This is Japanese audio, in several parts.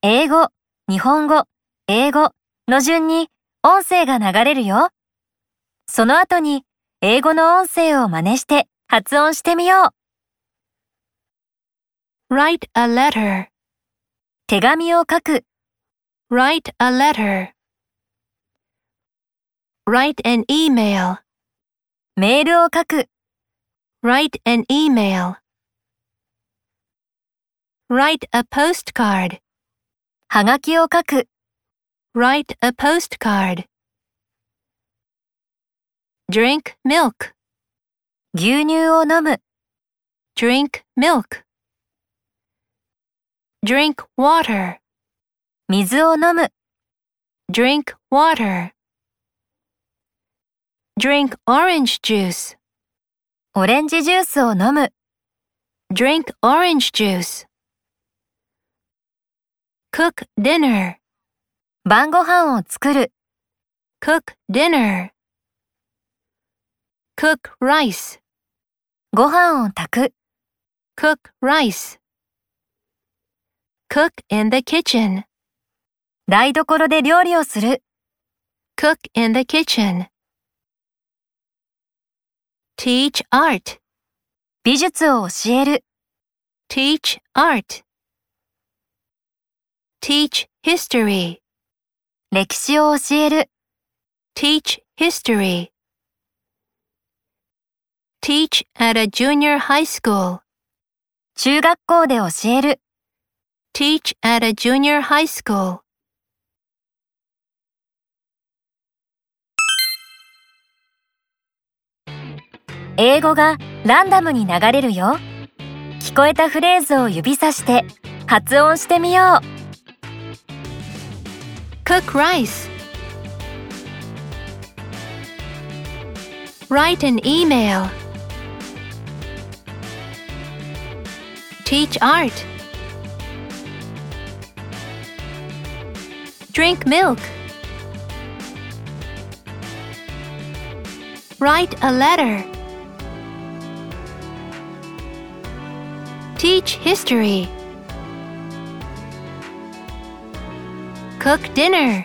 英語、日本語、英語の順に音声が流れるよ。その後に英語の音声を真似して発音してみよう。write a letter 手紙を書く write a letter write an email メールを書く write an email write a postcard はがきを書く write a postcard drink milk 牛乳を飲む drink milk drink water 水を飲む drink water drink orange juice オレンジジュースを飲む drink orange juice Cook dinner 晩ご飯を作る cook dinner cook rice ご飯を炊く cook rice cook in the kitchen 台所で料理をする cook in the kitchen teach art 美術を教える teach art teach history 歴史を教える teach history teach at a junior high school 中学校で教える teach at a junior high school 英語がランダムに流れるよ聞こえたフレーズを指さして発音してみよう cook rice. Write an email. Teach art. Drink milk. Write a letter. Teach history cook dinner.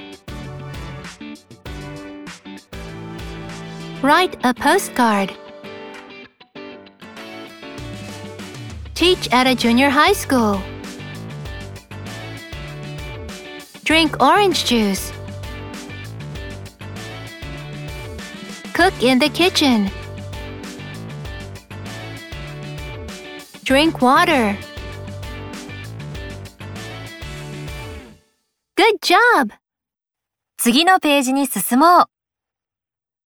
Write a postcard. Teach at a junior high school. Drink orange juice. Cook in the kitchen. Drink water good job! 次のページに進もう。